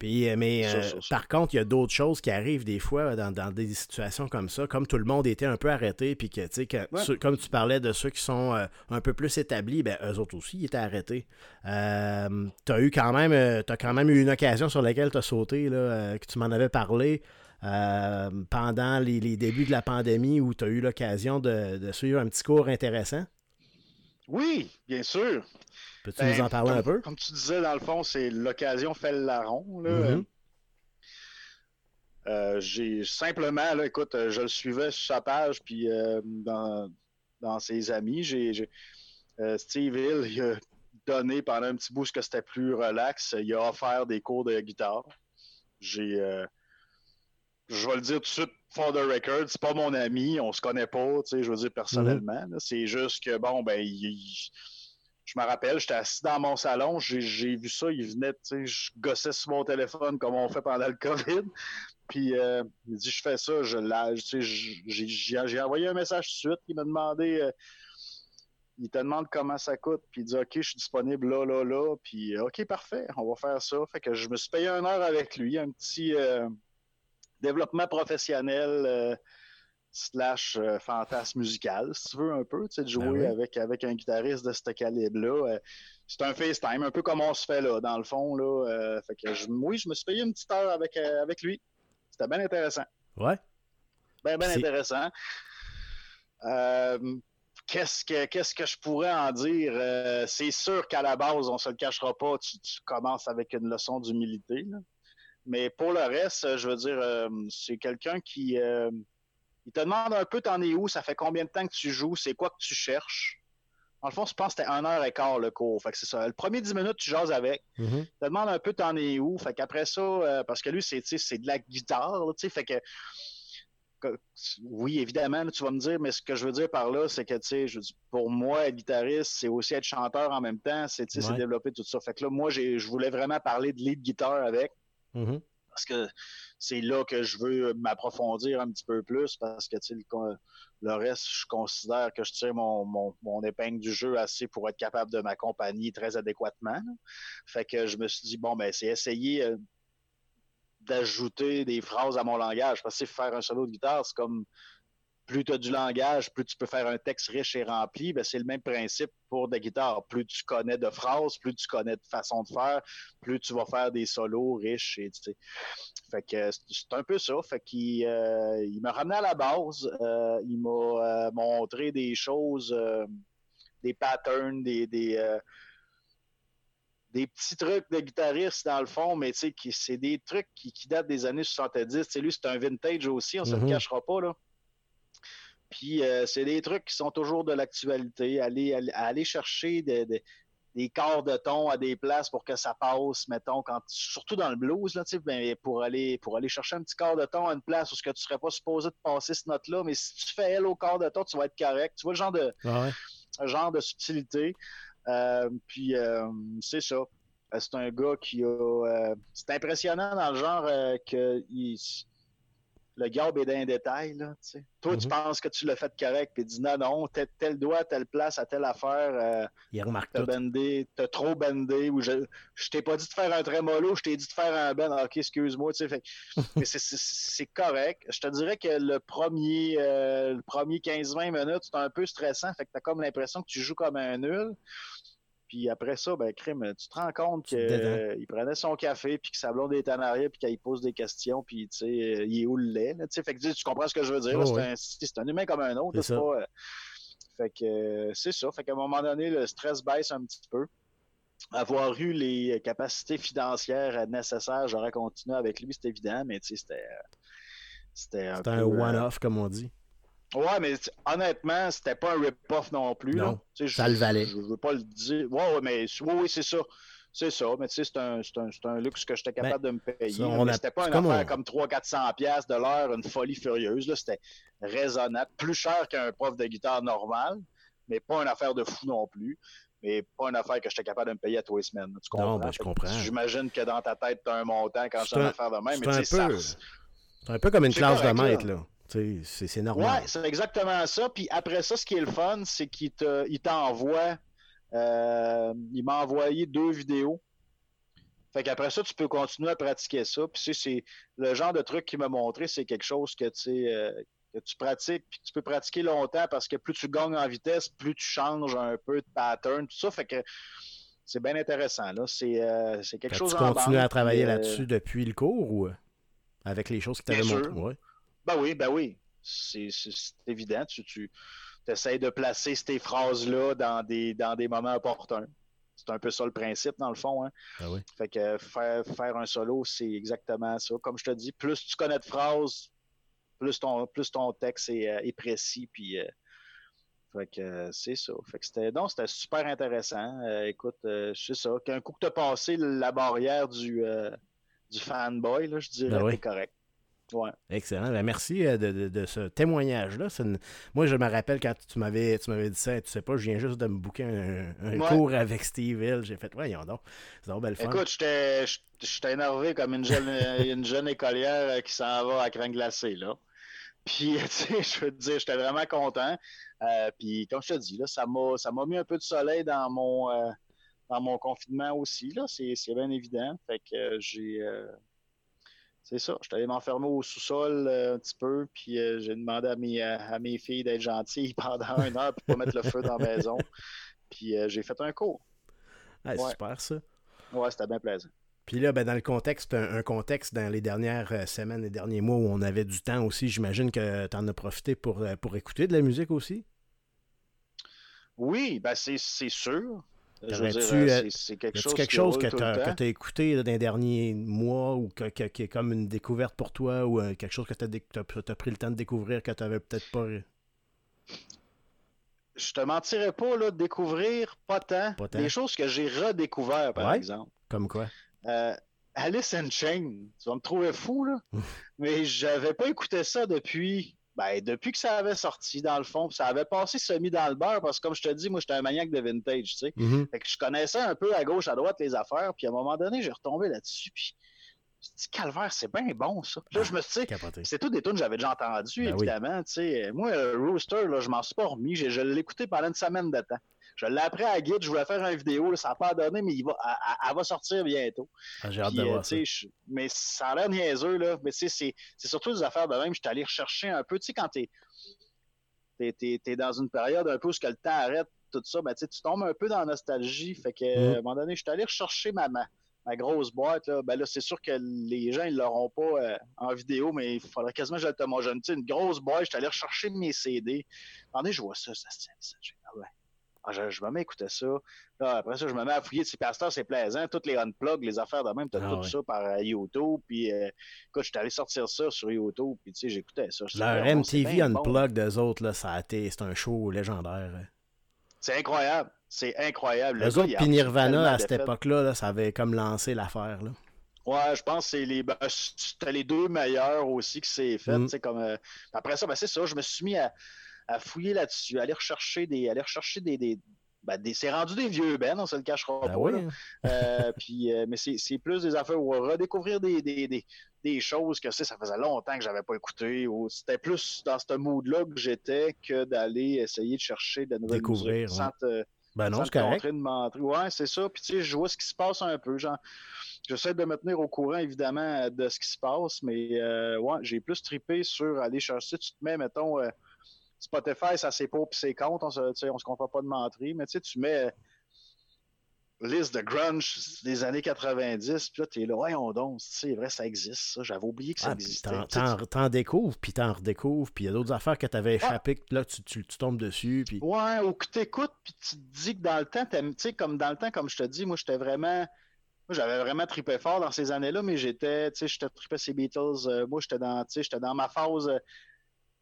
Puis, euh, mais euh, par contre, il y a d'autres choses qui arrivent des fois dans, des situations comme ça, comme tout le monde était un peu arrêté, puis que, tu sais, comme tu parlais de ceux qui sont euh, un peu plus établis, ben eux autres aussi ils étaient arrêtés. Euh, tu as eu quand même, as quand même eu une occasion sur laquelle tu as sauté, là, que tu m'en avais parlé. pendant les, débuts de la pandémie où tu as eu l'occasion de, de, suivre un petit cours intéressant? Oui, bien sûr. Peux-tu nous en ben, parler un peu? Comme tu disais, dans le fond, c'est l'occasion fait le larron. Mm-hmm. Euh, j'ai simplement, là, écoute, euh, je le suivais sur sa page, puis euh, dans, ses amis, j'ai, Steve Hill, il a donné pendant un petit bout ce que c'était plus relax. Il a offert des cours de guitare. J'ai, je vais le dire tout de suite, for the record, c'est pas mon ami, on se connaît pas, tu sais, je veux dire personnellement. C'est juste que bon, ben, il je me rappelle, j'étais assis dans mon salon, j'ai vu ça, il venait, tu sais, je gossais sur mon téléphone comme on fait pendant le COVID. Puis euh, il dit Je fais ça, je j'ai envoyé un message tout de suite. Il m'a demandé euh, Il te demande comment ça coûte. Puis il dit OK, je suis disponible là, là, là. Puis OK, parfait, on va faire ça. Fait que je me suis payé une heure avec lui, un petit euh, développement professionnel slash fantasme musical, si tu veux un peu, tu sais, de jouer ben avec, avec un guitariste de ce calibre-là. c'est un FaceTime, un peu comme on se fait là, dans le fond. Là, fait que oui, je me suis payé une petite heure avec, avec lui. C'était bien intéressant. Ouais. Bien, bien intéressant. Euh, qu'est-ce, que, qu'est-ce que je pourrais en dire? Euh, c'est sûr qu'à la base, on se le cachera pas, tu, commences avec une leçon d'humilité. Mais pour le reste, je veux dire, euh, c'est quelqu'un qui il te demande un peu t'en es où, ça fait combien de temps que tu joues, c'est quoi que tu cherches. En le fond, je pense que c'était un heure et quart le cours. Fait que c'est ça. Le premier 10 minutes, tu jases avec. Mm-hmm. Tu te demandes un peu t'en es où. Fait qu'après ça, euh, parce que lui, c'est, de la guitare, tu sais, fait que, oui, évidemment, tu vas me dire, mais ce que je veux dire par là, c'est que, tu sais, pour moi, être guitariste, c'est aussi être chanteur en même temps, c'est, c'est développer tout ça. Fait que là, moi, je voulais vraiment parler de lead guitare avec. Mm-hmm. Parce que c'est là que je veux m'approfondir un petit peu plus parce que le, reste, je considère que je tire mon, mon, épingle du jeu assez pour être capable de m'accompagner très adéquatement. Fait que je me suis dit, bon, ben, c'est essayer euh, d'ajouter des phrases à mon langage. Parce que faire un solo de guitare, c'est comme plus tu as du langage, plus tu peux faire un texte riche et rempli. Ben, c'est le même principe pour des guitares. Plus tu connais de phrases, plus tu connais de façon de faire, plus tu vas faire des solos riches. Et, fait que c'est un peu ça. Fait qu'il euh, il m'a ramené à la base. Euh, il m'a euh, montré des choses, des patterns, des, des, des, petits trucs de guitariste dans le fond, mais c'est des trucs qui, datent des années 70. T'sais, lui, c'est un vintage aussi, on ne se le mm-hmm. cachera pas. Là. Puis c'est des trucs qui sont toujours de l'actualité. Aller, aller, chercher des, des corps de ton à des places pour que ça passe, mettons, quand surtout dans le blues, là, ben, pour aller pour aller chercher un petit corps de ton à une place où ce que tu serais pas supposé de passer cette note-là, mais si tu fais elle au corps de ton, tu vas être correct. Tu vois le genre de ah genre de subtilité. Euh, puis euh, c'est ça. Euh, c'est un gars qui a. c'est impressionnant dans le genre que il, le garde est dans détail. Là, Toi, tu mhm. penses que tu l'as fait correct, puis dis non, non, tel doigt, telle place, à telle affaire. Euh, Il remarque t'as bandé, t'as trop bandé, ou je, je t'ai pas dit de faire un trémolo, je t'ai dit de faire un bend. Ok, excuse-moi, tu sais. [LAUGHS] mais c'est correct. Je te dirais que le premier, euh, le premier 15-20 minutes, c'est un peu stressant, fait que t'as comme l'impression que tu joues comme un nul. Puis après ça, ben, crime, tu te rends compte qu'il prenait son café, puis que sa blonde est en arrière, puis qu'il pose des questions, puis tu sais, il est où le lait, tu sais, fait que tu comprends ce que je veux dire, oh, c'est un, humain comme un autre, c'est pas... Euh, fait que euh, c'est ça, fait qu'à un moment donné, le stress baisse un petit peu. Avoir eu les capacités financières nécessaires, j'aurais continué avec lui, c'est évident, mais tu sais, c'était... C'était un, un one-off, comme on dit. Ouais, mais honnêtement, c'était pas un rip-off non plus. Non, ça le valait. Je, veux pas le dire. Ouais, ouais mais oui, c'est ça. C'est ça, mais tu sais, c'est un, un, un, luxe que j'étais capable de me payer. C'était pas une affaire comme 300-400$ de l'heure, une folie furieuse. C'était raisonnable. Plus cher qu'un prof de guitare normal, mais pas une affaire de fou non plus. Mais pas une affaire que j'étais capable de me payer à tous les semaines. Tu comprends? Non, ben, je comprends. J'imagine que dans ta tête, tu as un montant quand j'ai une affaire de même. C'est un, peu... un peu comme une classe de maître, là. C'est normal. Ouais, c'est exactement ça. Puis après ça, ce qui est le fun, c'est qu'il t'envoie. Euh, il m'a envoyé deux vidéos. Fait qu'après ça, tu peux continuer à pratiquer ça. Puis c'est le genre de truc qu'il m'a montré, c'est quelque chose que, euh, que tu pratiques, puis tu peux pratiquer longtemps parce que plus tu gagnes en vitesse, plus tu changes un peu de pattern, tout ça. Fait que c'est bien intéressant. Là. C'est, euh, quelque chose Tu continues à travailler là-dessus depuis le cours ou avec les choses que tu avais montrées? Ben oui, ben oui. C'est évident. Tu, tu essaies de placer ces phrases-là dans des, dans des moments opportuns. C'est un peu ça le principe, dans le fond. Hein? Ah oui. Fait que faire, faire un solo, c'est exactement ça. Comme je te dis, plus tu connais de phrases, plus ton, plus ton texte est, euh, précis. Puis, euh, fait que c'est ça. Fait que c'était, non, c'était super intéressant. Euh, écoute, c'est ça. Qu'un coup que tu as passé la barrière du, du fanboy, là, je dirais, ben c'est correct. Excellent. Ben, merci euh, de, ce témoignage-là. Moi, je me rappelle quand tu m'avais tu m'avais dit ça, tu sais pas, je viens juste de me booker un, cours avec Steve Hill. J'ai fait, voyons donc. C'est donc belle fun. Écoute, j'étais énervé comme une jeune, une jeune écolière euh, qui s'en va à cran glacé, là. Puis, [LAUGHS] tu sais, je veux te dire, j'étais vraiment content. Euh, puis, comme je te dis, là, ça m'a mis un peu de soleil dans mon, dans mon confinement aussi, là. C'est bien évident. Fait que j'ai c'est ça. Je suis allé m'enfermer au sous-sol euh, un petit peu, puis euh, j'ai demandé à mes, à mes filles d'être gentilles [LAUGHS] pendant une heure pour pas mettre le feu dans la maison. Puis euh, j'ai fait un cours. Ah, Super ça. Ouais, c'était bien plaisant. Puis là, ben, dans le contexte, un, contexte dans les dernières semaines, les derniers mois où on avait du temps aussi, j'imagine que tu en as profité pour, pour écouter de la musique aussi? Oui, ben c'est sûr. Euh, c'est quelque chose, quelque chose que tu as, écouté dans les derniers mois ou que, qui est comme une découverte pour toi ou euh, quelque chose que tu as, pris le temps de découvrir que tu n'avais peut-être pas. Je te mentirais pas, là, de découvrir pas tant. Des choses que j'ai redécouvert, par exemple. Comme quoi? Euh, Alice in Chain. Tu vas me trouver fou, là. [LAUGHS] mais j'avais pas écouté ça depuis ben, depuis que ça avait sorti, dans le fond, ça avait passé semi dans le beurre, parce que comme je te dis, moi, j'étais un maniaque de vintage, tu sais. Mm-hmm. Fait que je connaissais un peu à gauche, à droite les affaires, puis à un moment donné, j'ai retombé là-dessus, puis je me dit, calvaire, c'est bien bon, ça. là, je me suis dit, c'est tout des tunes que j'avais déjà entendu, ben évidemment, tu sais. Moi, Rooster, là, je m'en suis pas remis, je, je l'ai écouté pendant une semaine de temps. Je l'ai appris à guide, je voulais faire une vidéo, ça n'a pas donné, mais il va, elle, va sortir bientôt. Ah, j'ai hâte de voir ça. mais ça a l'air niaiseux, là. Mais c'est surtout des affaires de même. Je suis allé rechercher un peu, tu sais, quand t'es es, dans une période un peu où que le temps arrête, tout ça, ben, tu tombes un peu dans la nostalgie. Fait que, mm. à un moment donné, je suis allé rechercher ma, ma, grosse boîte. Là. Ben là, c'est sûr que les gens, ils l'auront pas euh, en vidéo, mais il faudrait quasiment que je le te Une grosse boîte, je suis allé rechercher mes CD. Donné, je vois ça, ça, ça, ça, ouais. Ah, je, me mets à écouter ça. après ça, je me mets à fouiller. Ces pasteurs, c'est plaisant. Toutes les unplugs, les affaires de même, tu as ah tout ça par euh, YouTube. Puis, euh, écoute, j'étais allé sortir ça sur YouTube. Puis, tu sais, j'écoutais ça. Leur MTV Unplugged des autres, là, ça a été, c'est un show légendaire. Hein. C'est incroyable. C'est incroyable. Les autres, puis Nirvana, à cette époque-là, ça avait comme lancé l'affaire. Là. Ouais, je pense que c'est les, ben, c'était les deux meilleurs aussi que c'est fait. Mm. Comme, euh, après ça, ben, c'est ça. Je me suis mis à à fouiller là-dessus, aller rechercher des. Aller rechercher des, des, ben, c'est rendu des vieux Ben, on se le cachera ben pas. Euh, [LAUGHS] puis, euh, mais c'est plus des affaires où redécouvrir des, des, des, choses que ça faisait longtemps que j'avais pas écouté. C'était plus dans ce mood-là que j'étais que d'aller essayer de chercher de nouvelles Découvrir, musiques ben non, c'est correct. Ouais, c'est ça. Puis tu sais, je vois ce qui se passe un peu. Genre, j'essaie de me tenir au courant, évidemment, de ce qui se passe, mais euh, ouais, j'ai plus tripé sur aller chercher. Tu te mets, mettons, Spotify, ça c'est pour puis c'est contre, on se, on se comprend pas de mentir, mais tu sais, tu mets euh, liste de grunge des années 90, puis là, t'es là, voyons donc, c'est vrai, ça existe, ça. J'avais oublié que ça ah, existait. T'en découvres, puis t'en redécouvres, puis il y a d'autres affaires que t'avais échappées, que là, tu, tu, tombes dessus, puis... Ouais, ou que t'écoutes, puis tu te dis que dans le temps, tu sais, comme dans le temps, comme je te dis, moi, j'étais vraiment... Moi, j'avais vraiment trippé fort dans ces années-là, mais j'étais, tu sais, j'étais trippé ces Beatles. Euh, moi, j'étais dans, tu sais, j'étais dans ma phase euh,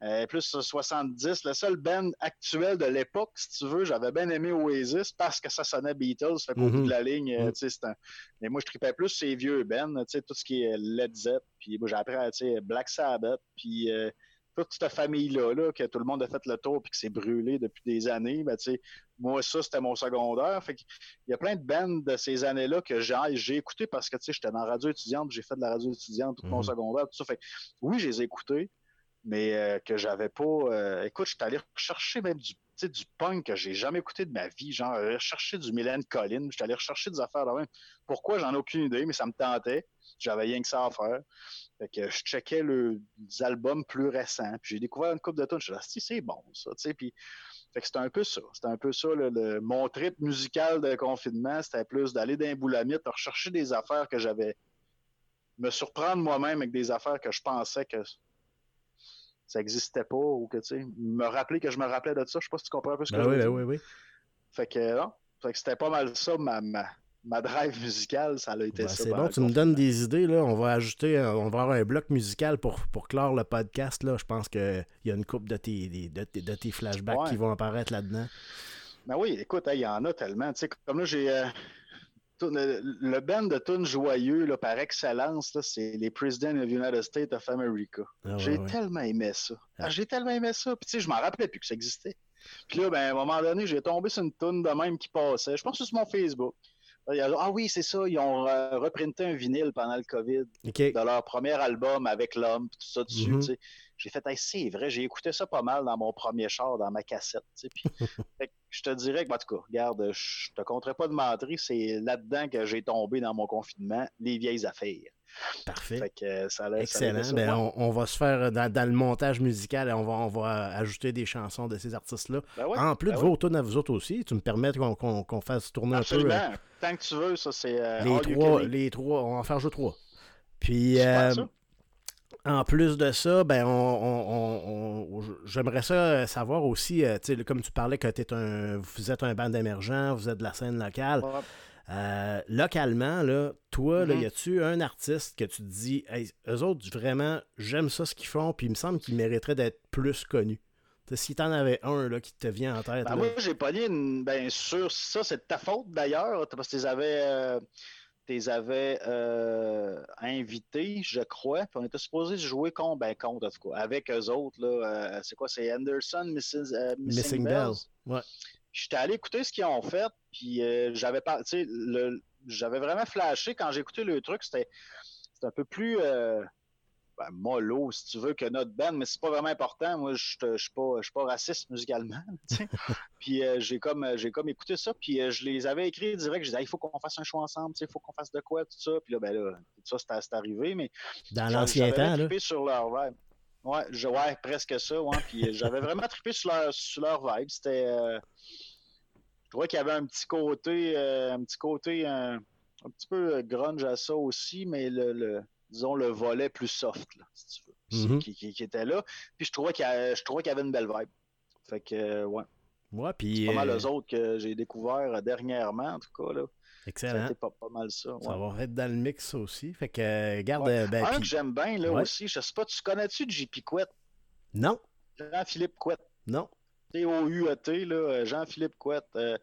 euh, plus 70. Le seul band actuel de l'époque, si tu veux, j'avais bien aimé Oasis parce que ça sonnait Beatles. Fait qu'au bout de mhm. la ligne, tu sais, un... Mais moi, je tripais plus ces vieux bands, tu sais, tout ce qui est Led Zepp, puis moi, j'ai appris à, tu sais, Black Sabbath, puis euh, toute cette famille-là, là, que tout le monde a fait le tour puis que c'est brûlé depuis des années, ben, tu sais, moi, ça, c'était mon secondaire. Fait il y a plein de bands de ces années-là que j'ai écouté parce que, tu sais, j'étais dans la radio étudiante, j'ai fait de la radio étudiante tout mon mhm. secondaire, tout ça. Fait oui, je les ai écoutés, mais euh, que j'avais pas. Euh, écoute, je suis allé rechercher même du, du punk que j'ai jamais écouté de ma vie, genre rechercher du Mylène Collin, je suis allé rechercher des affaires là même. Pourquoi? J'en ai aucune idée, mais ça me tentait. J'avais rien que ça à faire. Fait que je checkais le, les albums plus récents, puis j'ai découvert une coupe de tonnes. Je suis si c'est bon ça, tu sais, puis fait que c'était un peu ça. C'était un peu ça, le, mon trip musical de confinement, c'était plus d'aller dans les boulamites, rechercher des affaires que j'avais me surprendre moi-même avec des affaires que je pensais que ça n'existait pas ou que, tu sais, me rappeler que je me rappelais de ça. Je sais pas si tu comprends un peu ce que ben je oui, ben oui, oui. Fait que, non. Fait que c'était pas mal ça, ma, ma, drive musicale, ça a été ben, ça. C'est bon, tu me donnes des idées, là. On va ajouter, on va avoir un bloc musical pour, pour clore le podcast, là. Je pense qu'il y a une coupe de tes, de, de tes flashbacks qui vont apparaître là-dedans. Ben oui, écoute, il y en a tellement. Tu sais, comme là, j'ai... Euh, le band de tunes joyeux, là, par excellence, c'est les President of the United States of America. Ah j'ai tellement aimé ça. Ah. J'ai tellement aimé ça. Puis, tu sais, je m'en rappelais plus que ça existait. Puis là, ben, à un moment donné, j'ai tombé sur une tune de même qui passait. Je pense que c'est sur mon Facebook. Ah oui, c'est ça, ils ont reprinté un vinyle pendant le COVID de leur premier album avec l'homme, tout ça dessus. Mm-hmm. J'ai fait, c'est vrai, j'ai écouté ça pas mal dans mon premier char, dans ma cassette. Puis, [LAUGHS] je te dirais que, en tout cas, regarde, je te compterai pas de mentir, c'est là-dedans que j'ai tombé dans mon confinement, les vieilles affaires. Parfait. Excellent. Ben, on, va se faire dans, le montage musical, on va, on va ajouter des chansons de ces artistes-là. Ben en plus ben de vos tunes à vous autres aussi, tu me permets qu'on fasse tourner un peu. Euh, Tant que tu veux, ça c'est. Euh, les, trois, les trois, on va en faire jouer trois. Puis. Euh, en plus de ça, ben on, j'aimerais ça savoir aussi, comme tu parlais que es un, vous êtes un band émergent, vous êtes de la scène locale. Euh, localement, là, toi, là, mm-hmm. y a-tu un artiste que tu te dis, hey, eux autres, vraiment, j'aime ça ce qu'ils font, puis il me semble qu'ils mériteraient d'être plus connus? Si t'en avais un là, qui te vient en tête. Ben, moi, j'ai pas dit, bien sûr, ça, c'est de ta faute d'ailleurs, parce que tu avais. Euh, avais euh, invités, je crois. Puis on était supposé jouer contre, ben, contre en tout cas, avec eux autres. Là, c'est quoi? C'est Anderson, Mrs., Missing, Bells. Ouais. J'étais allé écouter ce qu'ils ont fait, puis euh, j'avais pas, j'avais vraiment flashé quand j'ai écouté le truc. C'était, un peu plus euh, ben, mollo, si tu veux, que notre band, mais c'est pas vraiment important. Moi, je suis pas, pas raciste musicalement. [LAUGHS] puis euh, j'ai comme, j'ai comme écouté ça, puis je les avais écrits direct. Je disais, il faut qu'on fasse un choix ensemble, il faut qu'on fasse de quoi, tout ça. Puis là, ben là, tout ça, c'est arrivé, mais dans l'ancien temps, là. sur leur vibe. Ouais, ouais, presque ça, ouais. Puis j'avais vraiment trippé sur leur, sur leur vibe. C'était je trouvais qu'il y avait un petit côté, euh, un petit côté un, petit peu euh, grunge à ça aussi, mais le, disons le volet plus soft, si tu veux, qui, était là. Puis je trouvais qu'il y, avait une belle vibe. Fait que, euh, ouais. Ouais, puis. C'est pas mal les autres que j'ai découvert dernièrement, en tout cas, là. Excellent. C'était pas, pas, mal ça. Ça va être dans le mix aussi. Fait que, garde. Ben, un que j'aime bien, là aussi, je sais pas, tu connais-tu JP Quet? Non. Jean-Philippe Couette. Non. T-O-U-E-T, euh, Jean-Philippe Couette. Euh,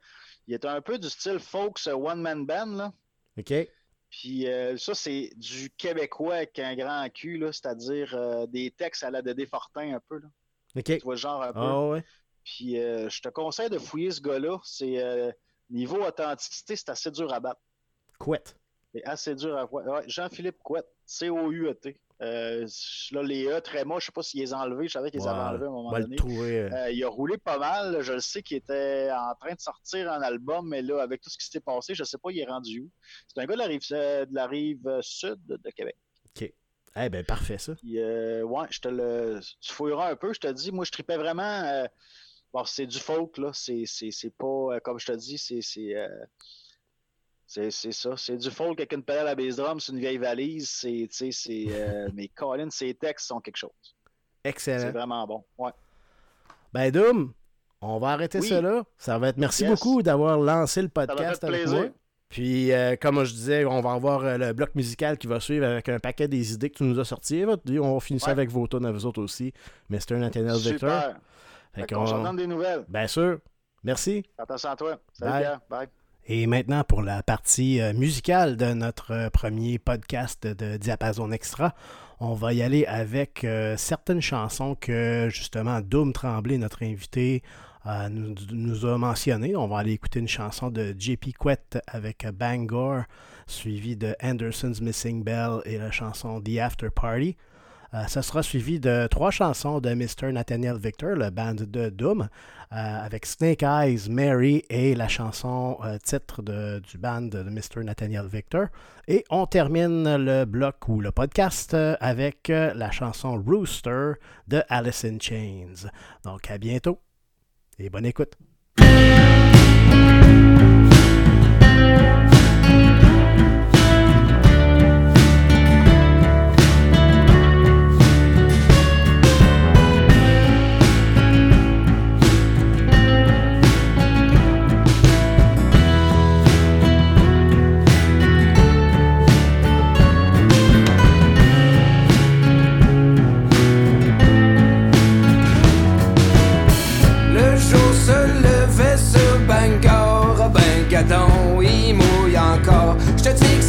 il est un peu du style folks one-man band. Là. OK. Puis euh, ça, c'est du québécois avec un grand cul, c'est-à-dire des textes à la Dédé Fortin un peu. Là. OK. Tu vois genre un peu. Ah ouais. Puis je te conseille de fouiller ce gars-là. C'est niveau authenticité, c'est assez dur à battre. Couette. C'est assez dur à voir. Jean-Philippe Couette. C-O-U-E-T. Euh, là, les E très moches, je sais pas s'ils les ont enlevés, je savais qu'ils les avaient enlevés à un moment donné. Euh. Euh, il a roulé pas mal, je le sais qu'il était en train de sortir un album, mais là, avec tout ce qui s'était passé, je sais pas il est rendu où. C'est un gars de la rive, de la rive sud de Québec. OK. Eh bien, parfait ça. ouais, je te le. Tu fouilleras un peu, je te dis, moi je tripais vraiment. bon, c'est du folk, là. C'est pas, comme je te dis, c'est c'est ça. C'est du folk avec une pédale à bass drum, c'est une vieille valise. C'est, euh, [LAUGHS] mais Colin, ses textes sont quelque chose. Excellent. C'est vraiment bon. Ouais. Ben, Doom, on va arrêter ça là. Ça va être merci beaucoup d'avoir lancé le podcast avec moi. Puis, euh, comme je disais, on va avoir euh, le bloc musical qui va suivre avec un paquet des idées que tu nous as sorties. On va finir ça avec vos tonnes à vous autres aussi. Mr. Nathaniel Victor. Super. on, donne des nouvelles. Bien sûr. Merci. Attention à toi. Salut, Bye. Et maintenant, pour la partie euh, musicale de notre euh, premier podcast de Diapason Extra, on va y aller avec euh, certaines chansons que justement Doom Tremblay, notre invité, nous, a mentionnées. On va aller écouter une chanson de JP Quet avec Bangor, suivie de Anderson's Missing Bell et la chanson The After Party. Euh, ça sera suivi de trois chansons de Mr. Nathaniel Victor, le band de Doom, euh, avec Snake Eyes, Mary et la chanson euh, titre du band de Mr. Nathaniel Victor. Et on termine le bloc ou le podcast avec la chanson Rooster de Alice in Chains. Donc à bientôt et bonne écoute. Je te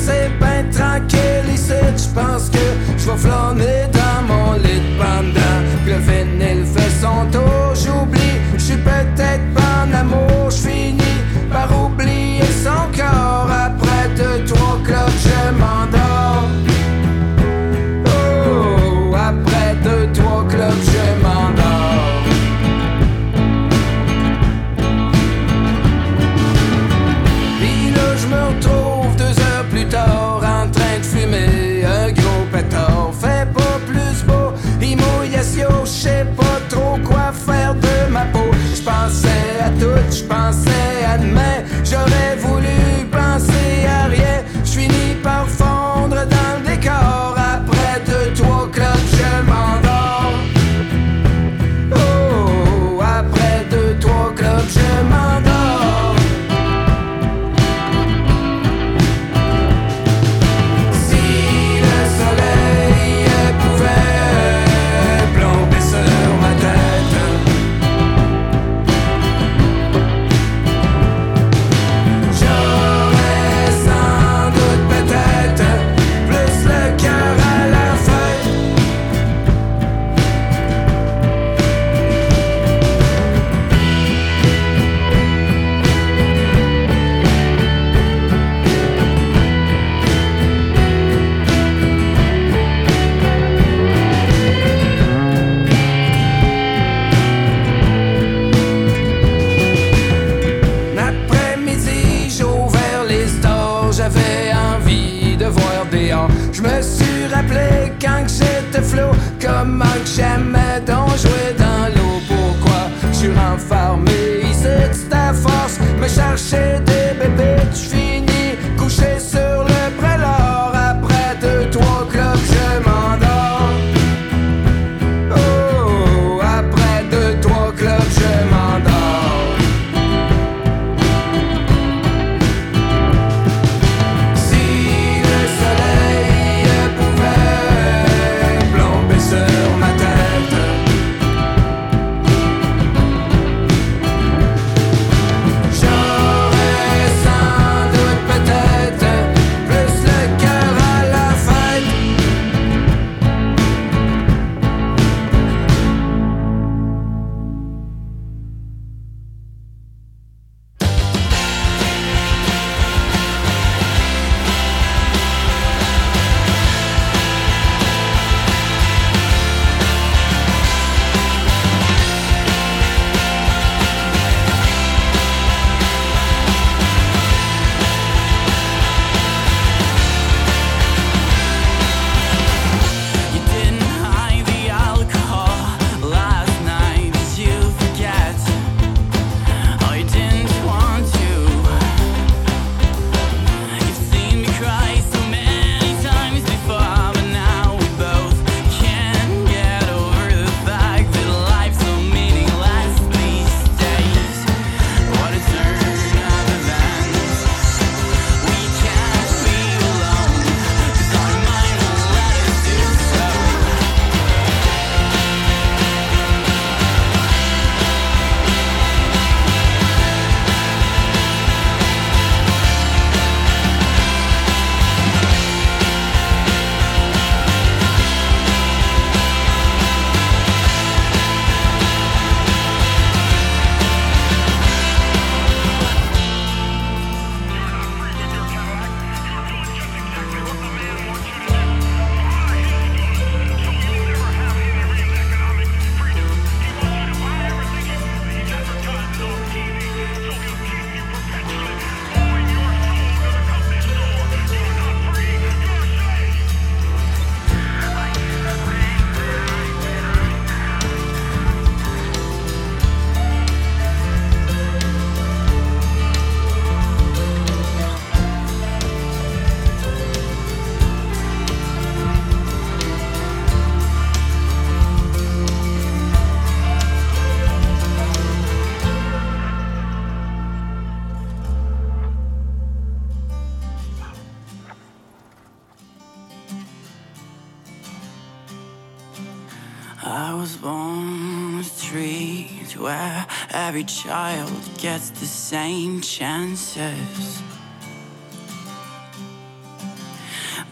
every child gets the same chances.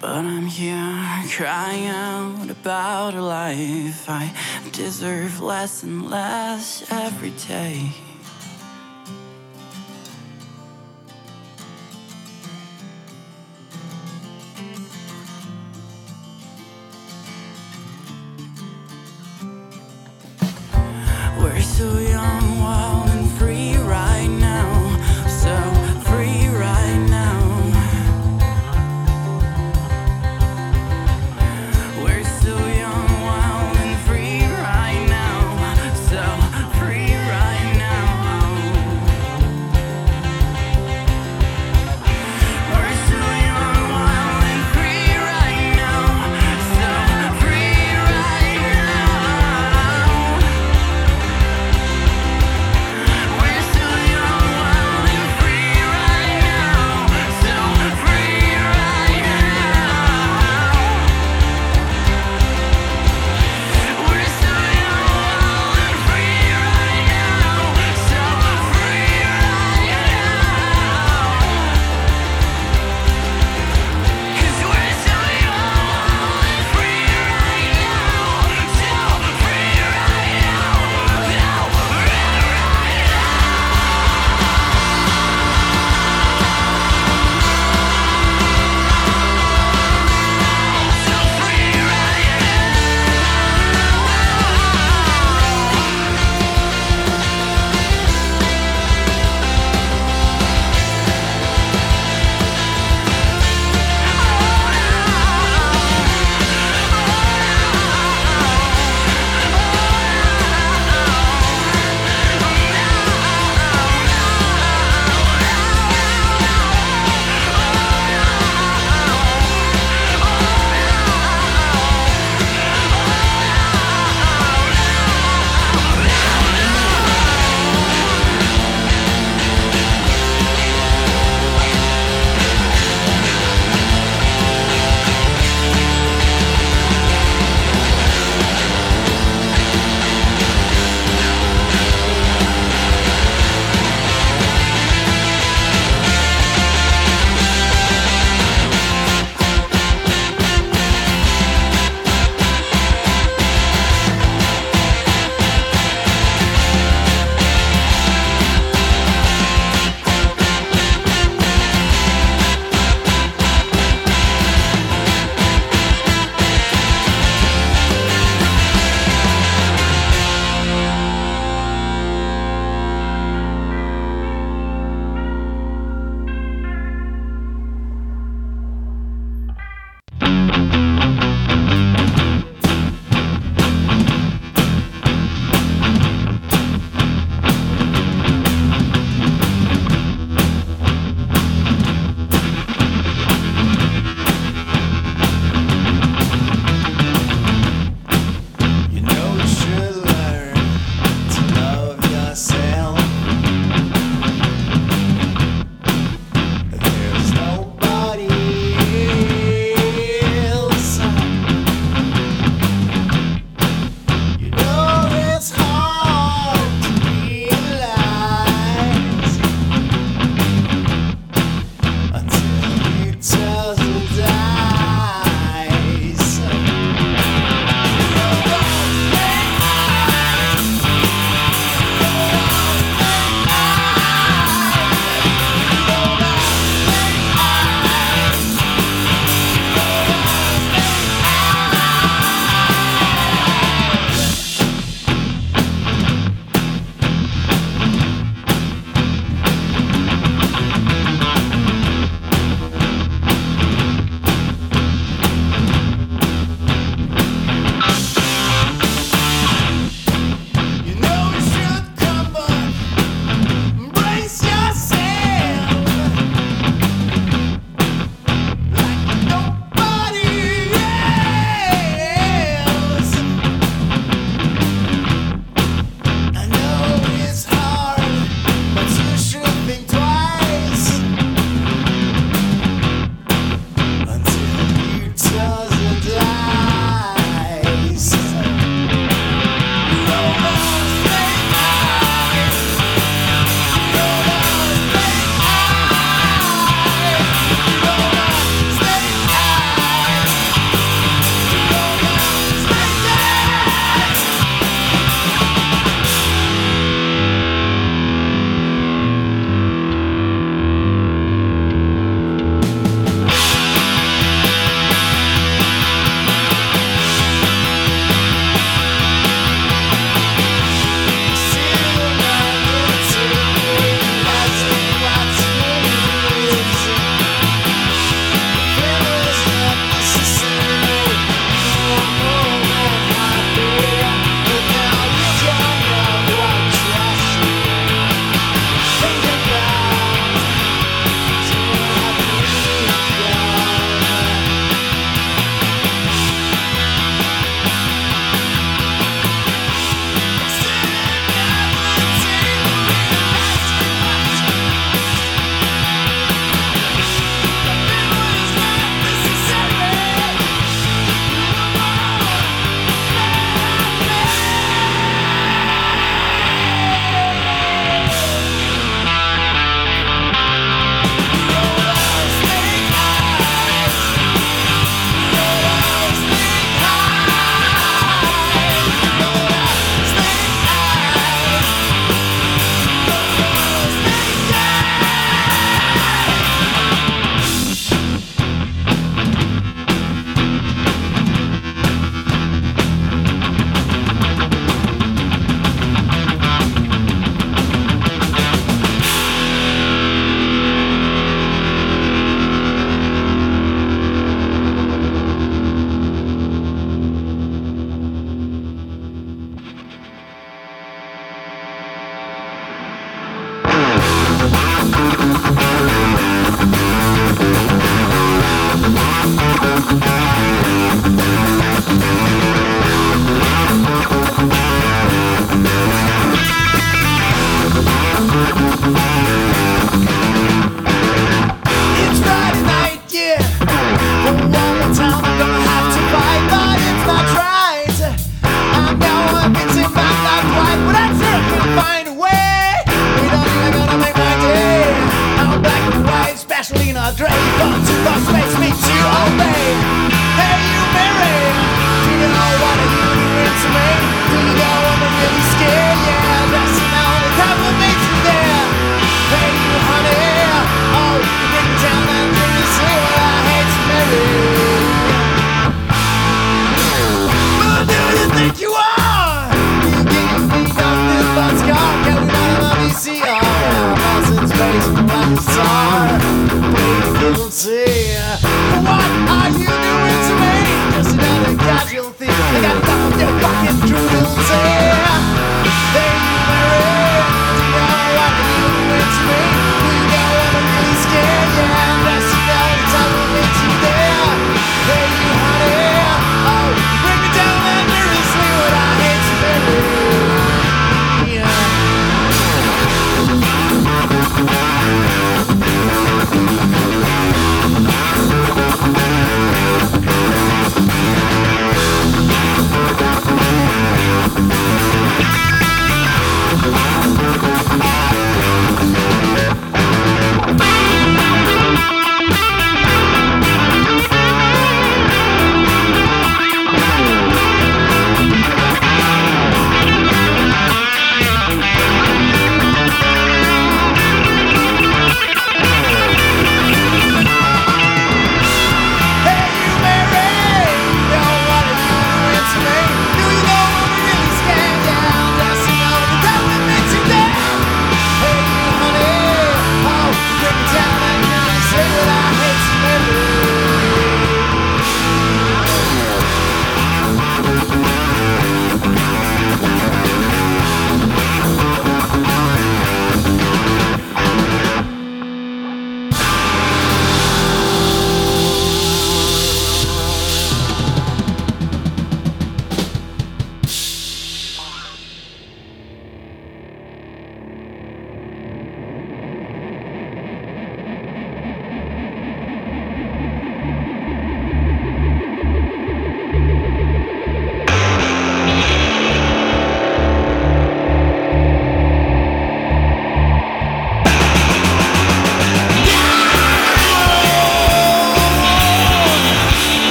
But I'm here crying out about a life I deserve less and less every day.